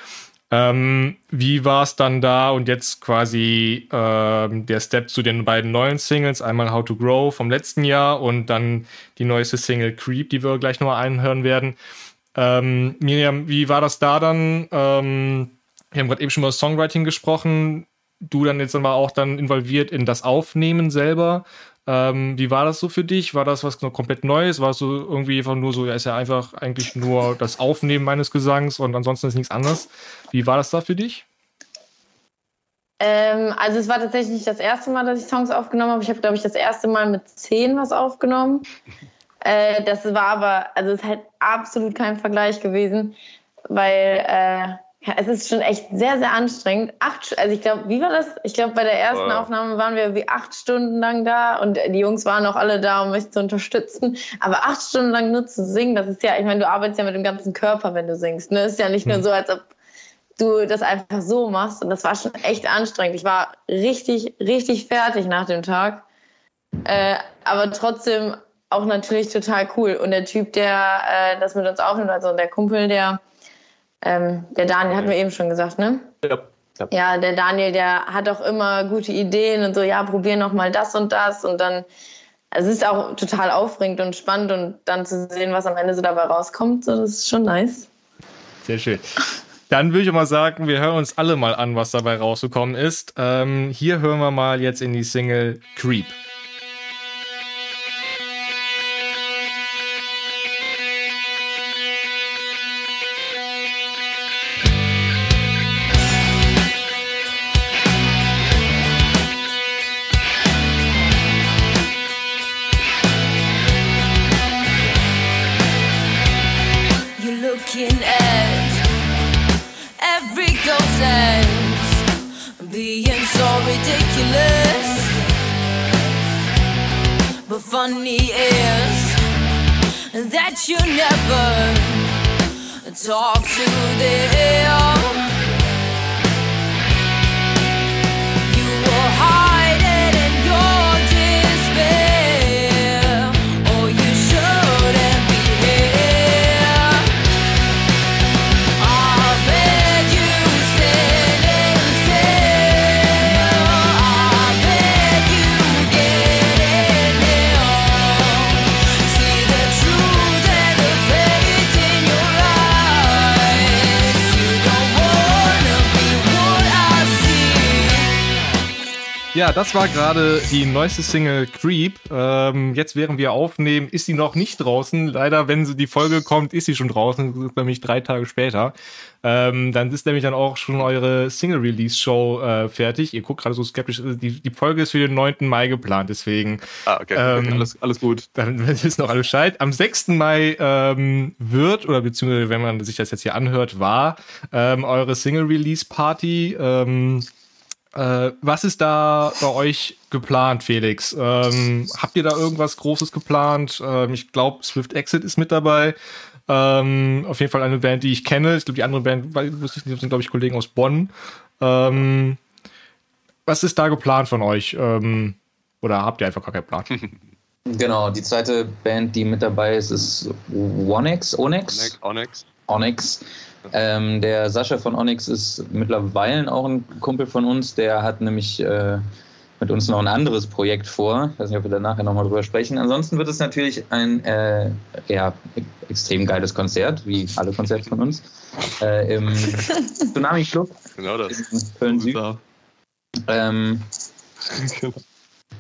Ähm, wie war es dann da und jetzt quasi ähm, der Step zu den beiden neuen Singles? Einmal How to Grow vom letzten Jahr und dann die neueste Single Creep, die wir gleich nochmal einhören werden. Ähm, Miriam, wie war das da dann? Ähm, wir haben gerade eben schon über Songwriting gesprochen. Du dann jetzt aber auch dann involviert in das Aufnehmen selber. Ähm, wie war das so für dich? War das was komplett Neues? War es so irgendwie einfach nur so, ja, ist ja einfach eigentlich nur das Aufnehmen meines Gesangs und ansonsten ist nichts anderes? Wie war das da für dich? Ähm, also es war tatsächlich nicht das erste Mal, dass ich Songs aufgenommen habe. Ich habe, glaube ich, das erste Mal mit zehn was aufgenommen. Äh, das war aber, also es ist halt absolut kein Vergleich gewesen, weil äh, ja, es ist schon echt sehr, sehr anstrengend. Acht, also ich glaube, wie war das? Ich glaube, bei der ersten ja. Aufnahme waren wir wie acht Stunden lang da und die Jungs waren auch alle da, um mich zu unterstützen. Aber acht Stunden lang nur zu singen, das ist ja, ich meine, du arbeitest ja mit dem ganzen Körper, wenn du singst. Ne? Ist ja nicht nur hm. so, als ob du das einfach so machst. Und das war schon echt anstrengend. Ich war richtig, richtig fertig nach dem Tag. Äh, aber trotzdem auch natürlich total cool. Und der Typ, der äh, das mit uns aufnimmt, also der Kumpel, der ähm, der Daniel, hatten wir eben schon gesagt, ne? Ja. Ja. ja, der Daniel, der hat auch immer gute Ideen und so, ja, probier noch mal das und das und dann, also es ist auch total aufregend und spannend und dann zu sehen, was am Ende so dabei rauskommt, so, das ist schon nice. Sehr schön. Dann würde ich mal sagen, wir hören uns alle mal an, was dabei rausgekommen ist. Ähm, hier hören wir mal jetzt in die Single Creep. Talk to them. Ja, das war gerade die neueste Single Creep. Ähm, jetzt während wir aufnehmen, ist sie noch nicht draußen. Leider, wenn sie die Folge kommt, ist sie schon draußen, nämlich drei Tage später. Ähm, dann ist nämlich dann auch schon eure Single-Release-Show äh, fertig. Ihr guckt gerade so skeptisch. Die, die Folge ist für den 9. Mai geplant, deswegen. Ah, okay. Ähm, alles, alles gut. Dann wissen auch alle Bescheid. Am 6. Mai ähm, wird, oder beziehungsweise wenn man sich das jetzt hier anhört, war ähm, eure Single-Release-Party. Äh, was ist da bei euch geplant, Felix? Ähm, habt ihr da irgendwas Großes geplant? Ähm, ich glaube, Swift Exit ist mit dabei. Ähm, auf jeden Fall eine Band, die ich kenne. Ich glaube, die andere Band, wusste ich nicht, sind, glaube ich, Kollegen aus Bonn. Ähm, was ist da geplant von euch? Ähm, oder habt ihr einfach gar keinen Plan? Genau, die zweite Band, die mit dabei ist, ist Onyx. Onyx. Onyx. Onyx. Ähm, der Sascha von Onyx ist mittlerweile auch ein Kumpel von uns. Der hat nämlich äh, mit uns noch ein anderes Projekt vor. Ich weiß nicht, ob wir da nachher nochmal drüber sprechen. Ansonsten wird es natürlich ein äh, ja, extrem geiles Konzert, wie alle Konzerte von uns, äh, im Tsunami Club. Genau das. In Köln Süd. Ähm,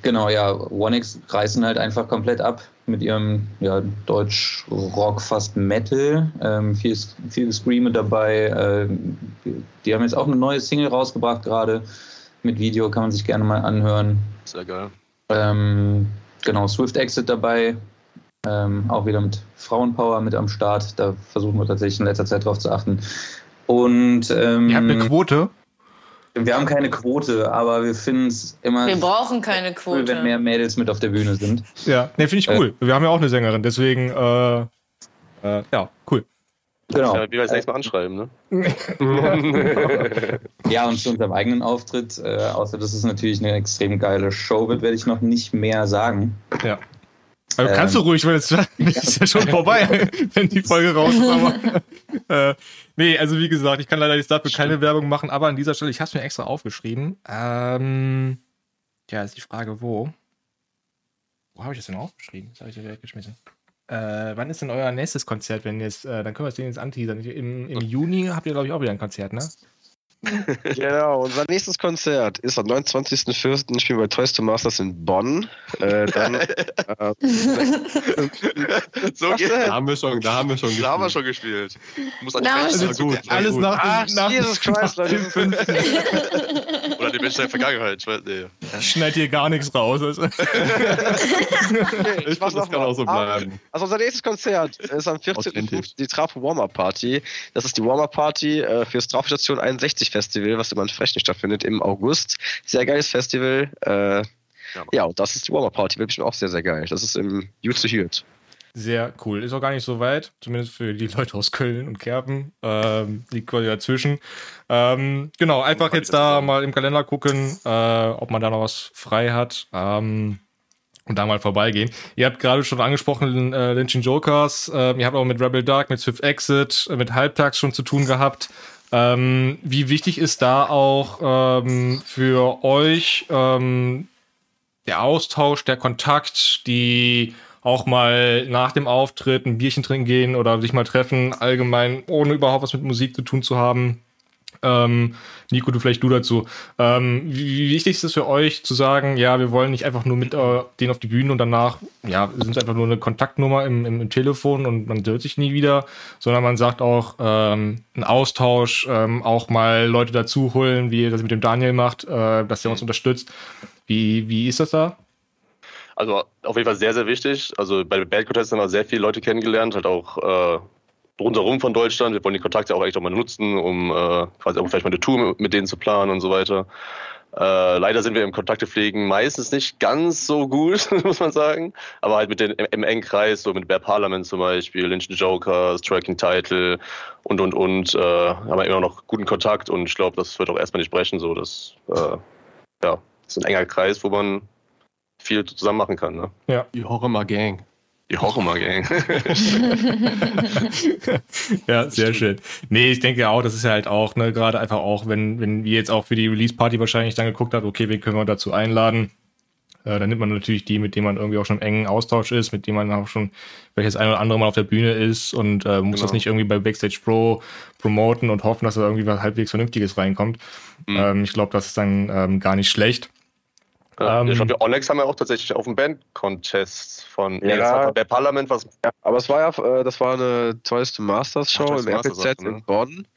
Genau, ja, Onex reißen halt einfach komplett ab mit ihrem ja, Deutsch-Rock, fast Metal. Ähm, viel, viel Scream dabei. Äh, die haben jetzt auch eine neue Single rausgebracht gerade. Mit Video kann man sich gerne mal anhören. Sehr geil. Ähm, genau, Swift Exit dabei. Ähm, auch wieder mit Frauenpower mit am Start. Da versuchen wir tatsächlich in letzter Zeit drauf zu achten. Und ähm, Ihr habt eine Quote? Wir haben keine Quote, aber wir finden es immer. Wir brauchen keine Quote. Cool, wenn mehr Mädels mit auf der Bühne sind. Ja, ne, finde ich cool. Äh, wir haben ja auch eine Sängerin, deswegen, äh, äh, ja, cool. Genau. Ja, wie wir das nächste Mal anschreiben, ne? ja, und zu unserem eigenen Auftritt, äh, außer dass es natürlich eine extrem geile Show wird, werde ich noch nicht mehr sagen. Ja. Also kannst du ähm, ruhig, weil es ist ja schon vorbei, wenn die Folge raus ist. Aber, äh, nee, also wie gesagt, ich kann leider jetzt dafür keine Werbung machen, aber an dieser Stelle, ich habe es mir extra aufgeschrieben. Ähm, ja, ist die Frage, wo? Wo habe ich das denn aufgeschrieben? Das habe ich ja weggeschmissen. Äh, wann ist denn euer nächstes Konzert, wenn jetzt, äh, dann können wir es denen jetzt anteasern. Im, Im Juni habt ihr, glaube ich, auch wieder ein Konzert, ne? genau, unser nächstes Konzert ist am 29.04. Spielen wir bei Toys to Masters in Bonn. Äh, dann, äh, so geht da haben wir schon, da haben wir schon gespielt. Da haben wir schon gespielt. Muss an die also gut, alles gut. nach, Ach, nach Jesus Christ, nach dem fünften. Oder die Menschen der Vergangenheit. Ich, weiß, nee. ich schneid hier gar nichts raus. Also. okay, ich mach das kann auch so bleiben. Also unser nächstes Konzert ist am 14. die Trafo Warm-Up Party. Das ist die Warm-Up Party äh, fürs Trafostation 61 Festival, was immer in Frechen stattfindet im August. Sehr geiles Festival. Äh, ja, ja, und das ist die Warm-Up Party. Wird bestimmt auch sehr, sehr geil. Das ist im Youth to Hirt. Sehr cool. Ist auch gar nicht so weit, zumindest für die Leute aus Köln und Kerpen. Ähm, liegt quasi dazwischen. Ähm, genau, einfach jetzt da mal im Kalender gucken, äh, ob man da noch was frei hat. Ähm, und da mal vorbeigehen. Ihr habt gerade schon angesprochen, äh, Lynching Jokers. Äh, ihr habt auch mit Rebel Dark, mit Swift Exit, äh, mit Halbtags schon zu tun gehabt. Ähm, wie wichtig ist da auch ähm, für euch ähm, der Austausch, der Kontakt, die auch mal nach dem Auftritt ein Bierchen trinken gehen oder sich mal treffen, allgemein, ohne überhaupt was mit Musik zu tun zu haben? Ähm, Nico, du vielleicht du dazu. Ähm, wie wichtig ist es für euch zu sagen, ja, wir wollen nicht einfach nur mit äh, denen auf die Bühne und danach, ja, sind es einfach nur eine Kontaktnummer im, im, im, Telefon und man hört sich nie wieder, sondern man sagt auch ähm, einen Austausch, ähm, auch mal Leute dazu holen, wie ihr das mit dem Daniel macht, äh, dass er uns unterstützt. Wie, wie ist das da? Also auf jeden Fall sehr, sehr wichtig. Also bei Bandcontests haben wir sehr viele Leute kennengelernt, halt auch äh, rundherum von Deutschland. Wir wollen die Kontakte auch echt auch mal nutzen, um äh, quasi auch vielleicht mal eine Tour mit denen zu planen und so weiter. Äh, leider sind wir im Kontaktepflegen meistens nicht ganz so gut, muss man sagen. Aber halt mit den im, im engen Kreis, so mit Bear Parliament zum Beispiel, Lynch Joker, Striking Title und und und, äh, haben wir immer noch guten Kontakt und ich glaube, das wird auch erstmal nicht brechen. So, das, äh, ja, ist ein enger Kreis, wo man viel zusammen machen kann. Ne? Ja. Die Horror Gang. Die Horror-Gang. ja, sehr schön. Nee, ich denke auch, das ist ja halt auch, ne, gerade einfach auch, wenn, wenn wir jetzt auch für die Release-Party wahrscheinlich dann geguckt habt, okay, wen können wir dazu einladen? Äh, dann nimmt man natürlich die, mit denen man irgendwie auch schon im engen Austausch ist, mit denen man auch schon vielleicht das ein oder andere Mal auf der Bühne ist und äh, muss genau. das nicht irgendwie bei Backstage Pro promoten und hoffen, dass da irgendwie was halbwegs Vernünftiges reinkommt. Mhm. Ähm, ich glaube, das ist dann ähm, gar nicht schlecht. Ja, ähm, ich glaube, Onyx haben wir auch tatsächlich auf dem Band-Contest von, nee, ja, von der Parlament was. Ja, aber es war ja, äh, das war eine Toys Masters Show Ach, im Masters RPZ ne? in Bonn.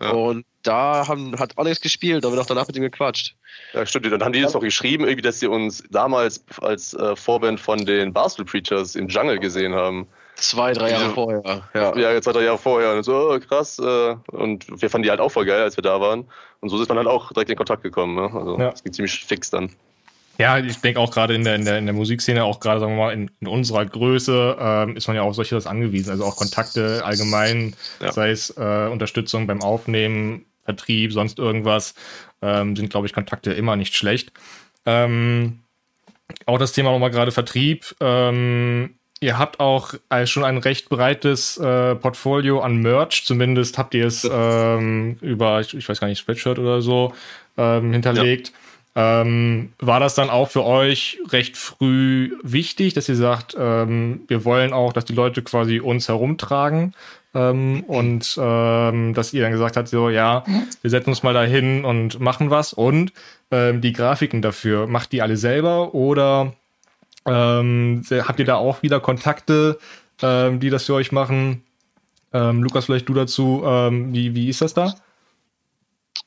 Ja. Und da haben, hat Onyx gespielt, da wir doch danach mit ihm gequatscht. Ja, stimmt. Dann haben die das auch geschrieben, irgendwie, dass sie uns damals als äh, Vorband von den Barstool Preachers im Jungle gesehen haben. Zwei, drei Jahre ja. vorher. Ja. ja, jetzt zwei, drei Jahre vorher. Und so, oh, krass. Äh, und wir fanden die halt auch voll geil, als wir da waren. Und so ist man halt auch direkt in Kontakt gekommen. Ne? Also, ja. das ging ziemlich fix dann. Ja, ich denke auch gerade in der, in, der, in der Musikszene, auch gerade, sagen wir mal, in, in unserer Größe, ähm, ist man ja auf solches angewiesen. Also auch Kontakte allgemein, ja. sei es äh, Unterstützung beim Aufnehmen, Vertrieb, sonst irgendwas, ähm, sind, glaube ich, Kontakte immer nicht schlecht. Ähm, auch das Thema nochmal gerade Vertrieb. Ähm, ihr habt auch schon ein recht breites äh, Portfolio an Merch. Zumindest habt ihr es ähm, über, ich, ich, weiß gar nicht, Spreadshirt oder so ähm, hinterlegt. Ja. Ähm, war das dann auch für euch recht früh wichtig, dass ihr sagt, ähm, wir wollen auch, dass die Leute quasi uns herumtragen ähm, und ähm, dass ihr dann gesagt habt, so ja, wir setzen uns mal dahin und machen was und ähm, die Grafiken dafür, macht die alle selber oder ähm, habt ihr da auch wieder Kontakte, die das für euch machen? Lukas, vielleicht du dazu, wie, wie ist das da?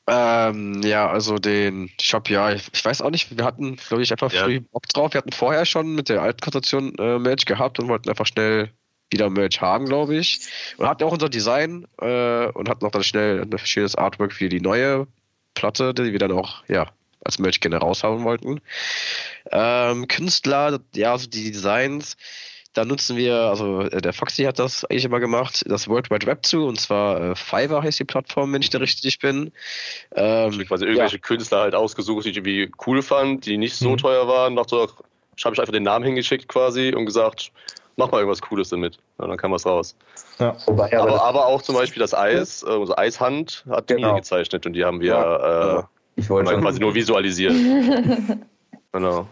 Ähm, ja, also den Shop, ja, ich, ich, weiß auch nicht, wir hatten, glaube ich, einfach ja. früh Bock drauf. Wir hatten vorher schon mit der alten Konzentration äh, Merch gehabt und wollten einfach schnell wieder Merch haben, glaube ich. Und hatten auch unser Design äh, und hatten auch dann schnell ein schönes Artwork für die neue Platte, die wir dann auch, ja, als Merch gerne raushauen wollten. Ähm, Künstler, ja, also die Designs, da nutzen wir, also äh, der Foxy hat das eigentlich immer gemacht, das World Wide Web zu, und zwar äh, Fiverr heißt die Plattform, wenn ich da richtig bin. Ähm, ich quasi irgendwelche ja. Künstler halt ausgesucht, die ich irgendwie cool fand, die nicht so mhm. teuer waren. Dachte, ich habe ich einfach den Namen hingeschickt quasi und gesagt, mach mal irgendwas Cooles damit. Und dann kam was raus. Ja. Aber, aber, auch zum Beispiel das Eis, äh, unsere Eishand hat genau. die gezeichnet und die haben wir ja. äh, quasi nur visualisiert. genau.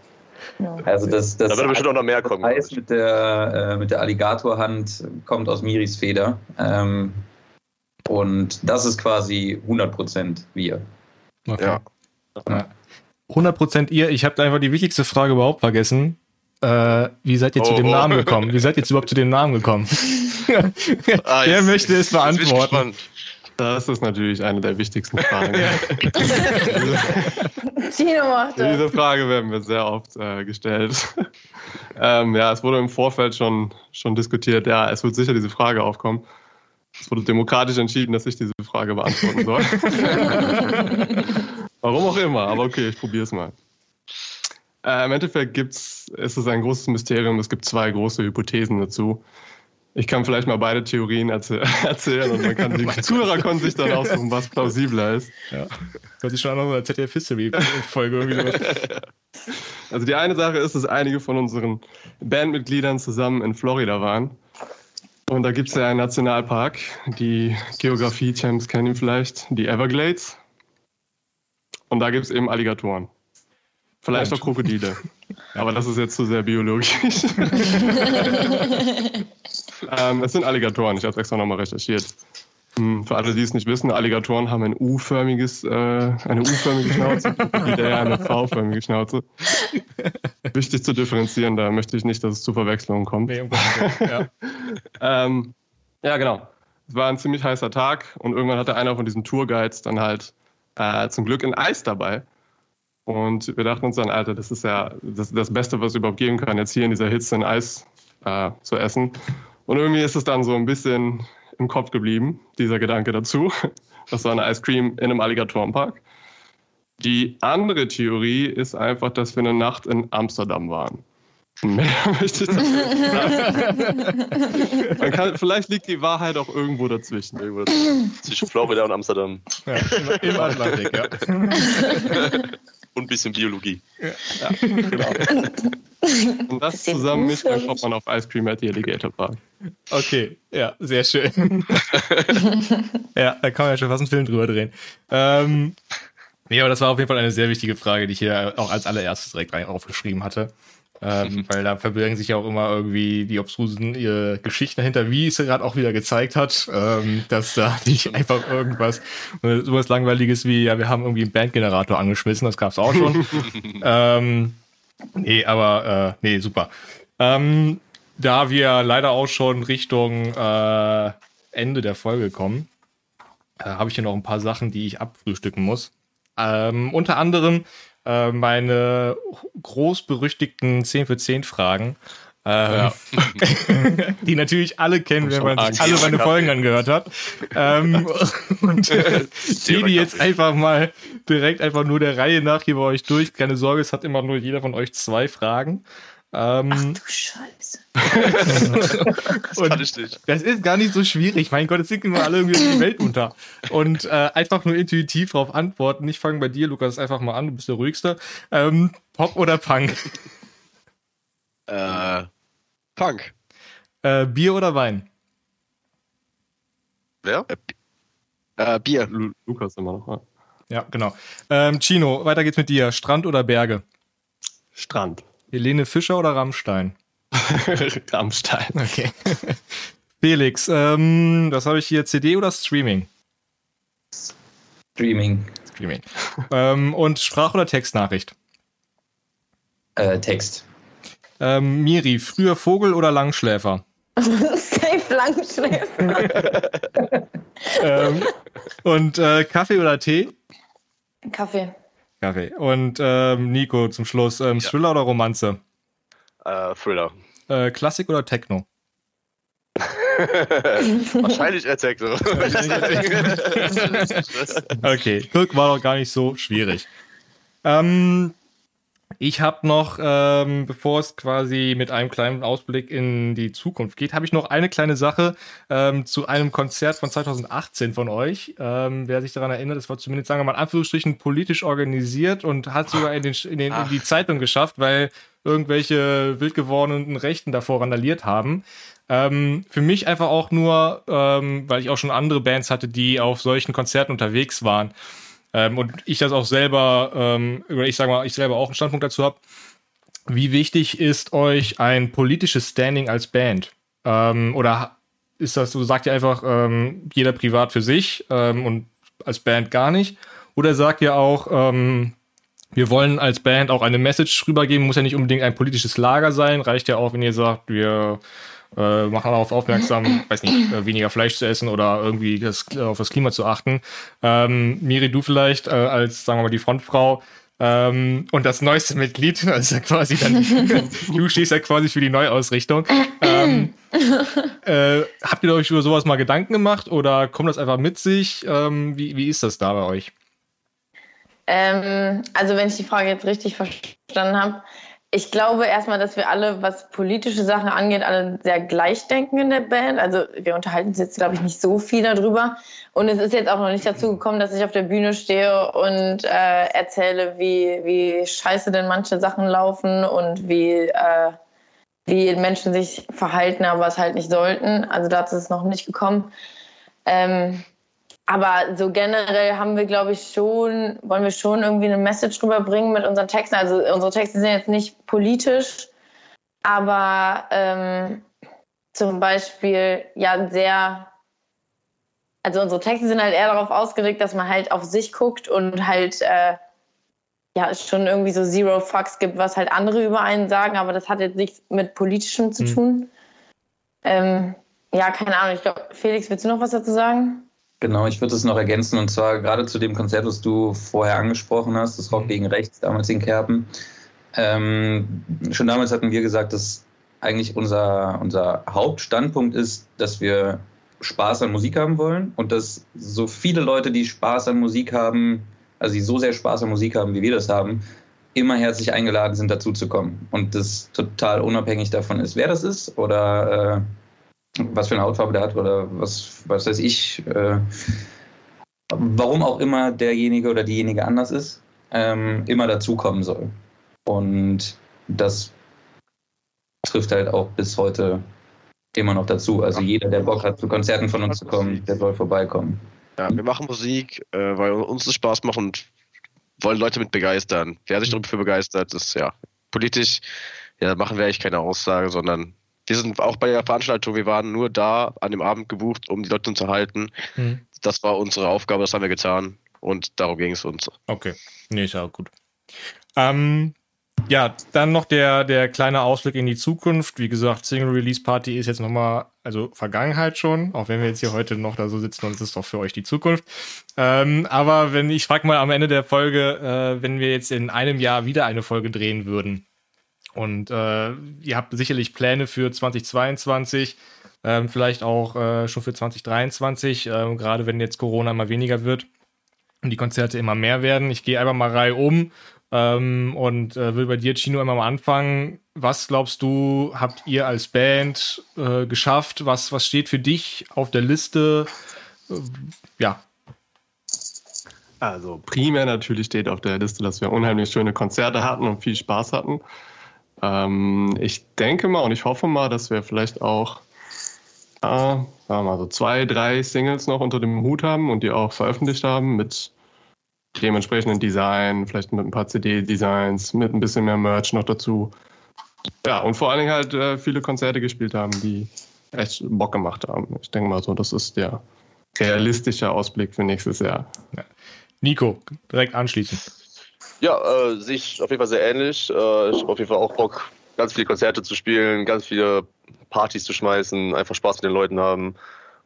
Also das, das da wird bestimmt auch noch mehr kommen. Eis mit der, äh, mit der Alligatorhand kommt aus Miris Feder. Ähm, Und das ist quasi 100% wir. Okay. Ja. ja. 100% ihr. Ich habe einfach die wichtigste Frage überhaupt vergessen. Äh, wie seid ihr oh, zu dem oh. Namen gekommen? Wie seid ihr jetzt überhaupt zu dem Namen gekommen? ah, Wer möchte es beantworten? Das ist natürlich eine der wichtigsten Fragen. Tino macht das. Diese Frage werden mir sehr oft äh, gestellt. ähm, ja, es wurde im Vorfeld schon, schon diskutiert. Ja, es wird sicher diese Frage aufkommen. Es wurde demokratisch entschieden, dass ich diese Frage beantworten soll. Warum auch immer, aber okay, ich probiere es mal. Äh, Im Endeffekt gibt's, ist es ein großes Mysterium. Es gibt zwei große Hypothesen dazu. Ich kann vielleicht mal beide Theorien erzählen und man kann, die Zuhörer können sich dann aussuchen, was plausibler ist. Ja. Hört sich schon an einer ZDF History-Folge irgendwie sowas. Also die eine Sache ist, dass einige von unseren Bandmitgliedern zusammen in Florida waren. Und da gibt es ja einen Nationalpark. Die Geografie-Champs kennen ihn vielleicht, die Everglades. Und da gibt es eben Alligatoren. Vielleicht auch Krokodile. Aber das ist jetzt zu sehr biologisch. Ähm, es sind Alligatoren, ich habe es extra nochmal recherchiert. Hm, für alle, die es nicht wissen, Alligatoren haben ein U-förmiges, äh, eine U-förmige Schnauze, Krokodile eine V-förmige Schnauze. Wichtig zu differenzieren, da möchte ich nicht, dass es zu Verwechslungen kommt. Nee, ja. ähm, ja, genau. Es war ein ziemlich heißer Tag und irgendwann hatte einer von diesen Tourguides dann halt äh, zum Glück ein Eis dabei. Und wir dachten uns dann, Alter, das ist ja das, das Beste, was es überhaupt geben kann, jetzt hier in dieser Hitze ein Eis äh, zu essen. Und irgendwie ist es dann so ein bisschen im Kopf geblieben, dieser Gedanke dazu. Das war eine Ice Cream in einem Alligatorenpark. Die andere Theorie ist einfach, dass wir eine Nacht in Amsterdam waren. Mehr möchte ich nicht. kann, vielleicht liegt die Wahrheit auch irgendwo dazwischen. Irgendwo dazwischen. Zwischen Florida und Amsterdam. Ja, im Atlantik, ja. und ein bisschen Biologie. Ja, genau. Und das zusammen nicht, dann kommt man auf Ice Cream at the Alligator Park. Okay, ja, sehr schön. ja, da kann man ja schon fast einen Film drüber drehen. Ähm, nee, aber das war auf jeden Fall eine sehr wichtige Frage, die ich hier auch als allererstes direkt aufgeschrieben hatte. Ähm, weil da verbirgen sich ja auch immer irgendwie die obstrusen ihre Geschichten dahinter, wie es gerade auch wieder gezeigt hat, ähm, dass da nicht einfach irgendwas äh, sowas langweiliges wie, ja, wir haben irgendwie einen Bandgenerator angeschmissen, das gab es auch schon. ähm, nee, aber äh, nee, super. Ähm, da wir leider auch schon Richtung äh, Ende der Folge kommen, äh, habe ich hier noch ein paar Sachen, die ich abfrühstücken muss. Ähm, unter anderem äh, meine großberüchtigten 10 für 10 Fragen. Ähm, ja. die natürlich alle kennen, wenn man sich alle meine Folgen angehört hat. Ähm, und äh, die, die jetzt einfach mal direkt einfach nur der Reihe nach hier bei euch durch. Keine Sorge, es hat immer nur jeder von euch zwei Fragen. Ähm, Ach du Scheiße. das kann ich nicht. Das ist gar nicht so schwierig. Mein Gott, es sinken nur alle irgendwie in die Welt unter. Und äh, einfach nur intuitiv darauf antworten. Ich fange bei dir, Lukas, einfach mal an. Du bist der ruhigste. Ähm, Pop oder Punk? Äh, Punk. Äh, Bier oder Wein? Wer? Äh, Bier. Lu Lukas immer noch. Ja, ja genau. Ähm, Chino, weiter geht's mit dir. Strand oder Berge? Strand. Helene Fischer oder Rammstein? Rammstein. Okay. Felix, ähm, was habe ich hier? CD oder Streaming? Streaming. Streaming. ähm, und Sprach- oder Textnachricht? Äh, Text. Ähm, Miri, früher Vogel oder Langschläfer? Safe Langschläfer. ähm, und äh, Kaffee oder Tee? Kaffee. Kaffee. Und ähm, Nico zum Schluss, ähm, ja. Thriller oder Romanze? Äh, Thriller. Äh, Klassik oder Techno? Wahrscheinlich eher Techno. okay, Glück war doch gar nicht so schwierig. Ähm, ich habe noch, ähm, bevor es quasi mit einem kleinen Ausblick in die Zukunft geht, habe ich noch eine kleine Sache ähm, zu einem Konzert von 2018 von euch. Ähm, wer sich daran erinnert, das war zumindest, sagen wir mal, in Anführungsstrichen politisch organisiert und hat sogar in, den, in, den, in die Zeitung geschafft, weil irgendwelche wild gewordenen Rechten davor randaliert haben. Ähm, für mich einfach auch nur, ähm, weil ich auch schon andere Bands hatte, die auf solchen Konzerten unterwegs waren. Ähm, und ich das auch selber, ähm, oder ich sage mal, ich selber auch einen Standpunkt dazu habe. Wie wichtig ist euch ein politisches Standing als Band? Ähm, oder ist das, du sagst ja einfach, ähm, jeder privat für sich ähm, und als Band gar nicht. Oder sagt ihr auch, ähm, wir wollen als Band auch eine Message rübergeben, muss ja nicht unbedingt ein politisches Lager sein, reicht ja auch, wenn ihr sagt, wir äh, machen darauf aufmerksam, weiß nicht, äh, weniger Fleisch zu essen oder irgendwie das, auf das Klima zu achten. Ähm, Miri, du vielleicht äh, als, sagen wir mal, die Frontfrau, ähm, und das neueste Mitglied, also quasi dann, du stehst ja quasi für die Neuausrichtung. Ähm, äh, habt ihr euch über sowas mal Gedanken gemacht oder kommt das einfach mit sich? Ähm, wie, wie ist das da bei euch? Ähm, also, wenn ich die Frage jetzt richtig verstanden habe, ich glaube erstmal, dass wir alle, was politische Sachen angeht, alle sehr gleich denken in der Band. Also wir unterhalten uns jetzt, glaube ich, nicht so viel darüber. Und es ist jetzt auch noch nicht dazu gekommen, dass ich auf der Bühne stehe und äh, erzähle, wie, wie scheiße denn manche Sachen laufen und wie, äh, wie Menschen sich verhalten, aber es halt nicht sollten. Also dazu ist es noch nicht gekommen. Ähm, aber so generell haben wir, glaube ich, schon, wollen wir schon irgendwie eine Message rüberbringen mit unseren Texten. Also unsere Texte sind jetzt nicht politisch, aber ähm, zum Beispiel ja sehr, also unsere Texte sind halt eher darauf ausgelegt, dass man halt auf sich guckt und halt äh, ja schon irgendwie so Zero Fucks gibt, was halt andere über einen sagen, aber das hat jetzt nichts mit Politischem zu mhm. tun. Ähm, ja, keine Ahnung. Ich glaube, Felix, willst du noch was dazu sagen? Genau, ich würde es noch ergänzen und zwar gerade zu dem Konzert, was du vorher angesprochen hast, das Rock gegen Rechts, damals in Kerpen. Ähm, schon damals hatten wir gesagt, dass eigentlich unser, unser Hauptstandpunkt ist, dass wir Spaß an Musik haben wollen und dass so viele Leute, die Spaß an Musik haben, also die so sehr Spaß an Musik haben, wie wir das haben, immer herzlich eingeladen sind, dazu zu kommen. Und das total unabhängig davon ist, wer das ist oder äh, was für eine Hautfarbe der hat oder was, was weiß ich, äh, warum auch immer derjenige oder diejenige anders ist, ähm, immer dazukommen soll. Und das trifft halt auch bis heute immer noch dazu. Also jeder, der Bock hat, zu Konzerten von uns zu kommen, der soll vorbeikommen. Ja, wir machen Musik, äh, weil uns es Spaß macht und wollen Leute mit begeistern. Wer sich dafür begeistert, ist ja politisch, ja, machen wir eigentlich keine Aussage, sondern wir sind auch bei der Veranstaltung, wir waren nur da an dem Abend gebucht, um die Leute zu halten. Mhm. Das war unsere Aufgabe, das haben wir getan und darum ging es uns. Okay, nee, ist ja auch gut. Ähm, ja, dann noch der, der kleine Ausblick in die Zukunft. Wie gesagt, Single Release Party ist jetzt nochmal, also Vergangenheit schon, auch wenn wir jetzt hier heute noch da so sitzen und es ist doch für euch die Zukunft. Ähm, aber wenn ich frage mal am Ende der Folge, äh, wenn wir jetzt in einem Jahr wieder eine Folge drehen würden, und äh, ihr habt sicherlich Pläne für 2022, ähm, vielleicht auch äh, schon für 2023, äh, gerade wenn jetzt Corona immer weniger wird und die Konzerte immer mehr werden. Ich gehe einfach mal Reihe um ähm, und äh, will bei dir, Chino, immer mal anfangen. Was glaubst du, habt ihr als Band äh, geschafft? Was, was steht für dich auf der Liste? Äh, ja, also primär natürlich steht auf der Liste, dass wir unheimlich schöne Konzerte hatten und viel Spaß hatten. Ähm, ich denke mal und ich hoffe mal, dass wir vielleicht auch äh, sagen wir mal so zwei, drei Singles noch unter dem Hut haben und die auch veröffentlicht haben mit dementsprechenden Design, vielleicht mit ein paar CD-Designs, mit ein bisschen mehr Merch noch dazu. Ja, und vor allen Dingen halt äh, viele Konzerte gespielt haben, die echt Bock gemacht haben. Ich denke mal so, das ist der realistische Ausblick für nächstes Jahr. Ja. Nico, direkt anschließen. Ja, äh, sehe ich auf jeden Fall sehr ähnlich. Äh, ich habe auf jeden Fall auch Bock, ganz viele Konzerte zu spielen, ganz viele Partys zu schmeißen, einfach Spaß mit den Leuten haben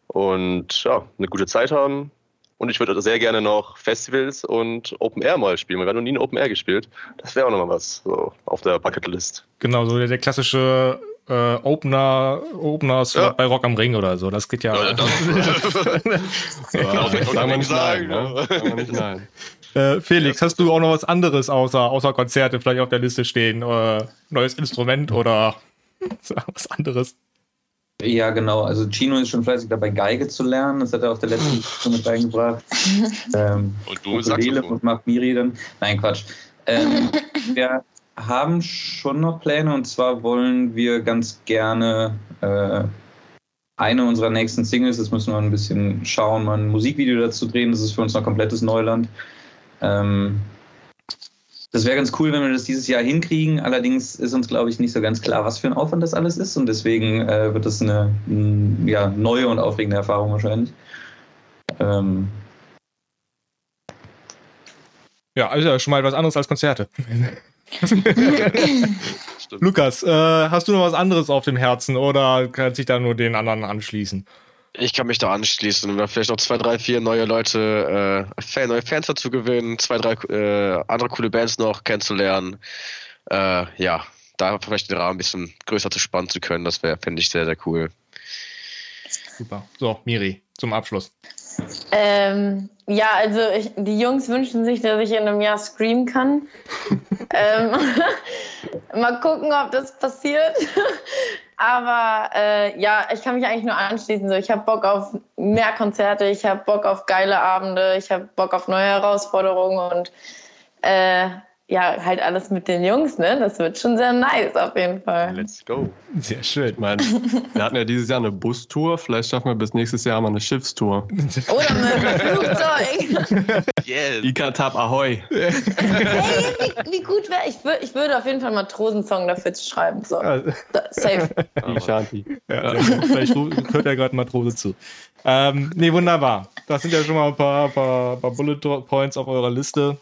und ja, eine gute Zeit haben. Und ich würde sehr gerne noch Festivals und Open Air mal spielen. Wir haben noch nie ein Open Air gespielt. Das wäre auch nochmal was so auf der Bucketlist. Genau, so der, der klassische äh, Opener, Openers ja. bei Rock am Ring oder so. Das geht ja. ja, das, ja, sagen wir nicht nein. Ne? Sagen wir nicht nein. Äh, Felix, hast du auch noch was anderes außer, außer Konzerte vielleicht auf der Liste stehen? Äh, neues Instrument oder was anderes? Ja, genau. Also Chino ist schon fleißig dabei, Geige zu lernen. Das hat er auf der letzten Stunde beigebracht. Ähm, und du sagst und macht Miri dann. Nein, Quatsch. Ähm, wir haben schon noch Pläne und zwar wollen wir ganz gerne äh, eine unserer nächsten Singles, das müssen wir ein bisschen schauen, mal ein Musikvideo dazu drehen. Das ist für uns noch komplettes Neuland. Ähm, das wäre ganz cool, wenn wir das dieses Jahr hinkriegen. Allerdings ist uns, glaube ich, nicht so ganz klar, was für ein Aufwand das alles ist. Und deswegen äh, wird das eine, eine ja, neue und aufregende Erfahrung wahrscheinlich. Ähm, ja, also schon mal was anderes als Konzerte. Lukas, äh, hast du noch was anderes auf dem Herzen oder kann sich da nur den anderen anschließen? Ich kann mich da anschließen oder vielleicht noch zwei, drei, vier neue Leute, äh, neue Fans dazu gewinnen, zwei, drei äh, andere coole Bands noch kennenzulernen. Äh, ja, da vielleicht den Rahmen ein bisschen größer zu spannen zu können, das wäre, fände ich sehr, sehr cool. Super. So, Miri, zum Abschluss. Ähm, ja, also ich, die Jungs wünschen sich, dass ich in einem Jahr streamen kann. ähm, mal gucken, ob das passiert. Aber äh, ja, ich kann mich eigentlich nur anschließen. So, ich habe Bock auf mehr Konzerte, ich habe Bock auf geile Abende, ich habe Bock auf neue Herausforderungen und äh, ja, halt alles mit den Jungs, ne? Das wird schon sehr nice auf jeden Fall. Let's go. Sehr schön. Ich meine, wir hatten ja dieses Jahr eine Bustour, vielleicht schaffen wir bis nächstes Jahr mal eine Schiffstour. Oder mit einem Flugzeug. yes. Ikatab Ahoy. hey, wie, wie gut wäre ich, würd, ich würde auf jeden Fall mal Matrosensong dafür schreiben. So. Safe. Die Shanti. Ja, ja. Vielleicht hört er gerade Matrose zu. Ähm, nee, wunderbar. Das sind ja schon mal ein paar, paar, paar Bullet Points auf eurer Liste.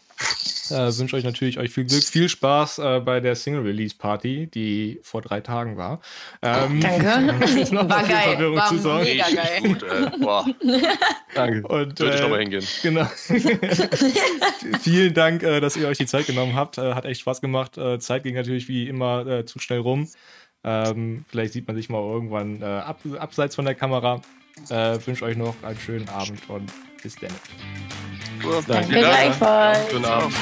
Äh, wünsche euch natürlich euch viel Glück, viel Spaß äh, bei der Single-Release-Party, die vor drei Tagen war. Ähm, Danke. war geil. War zu mega geil. Gut, äh, boah. Danke. Und, Sollte ich nochmal hingehen. Genau. Vielen Dank, äh, dass ihr euch die Zeit genommen habt. Äh, hat echt Spaß gemacht. Äh, Zeit ging natürlich wie immer zu schnell rum. Ähm, vielleicht sieht man sich mal irgendwann ab, abseits von der Kamera. wünsche euch noch einen schönen Abend und bis dann. Uhr. Danke, Danke gleichfalls. Guten Abend.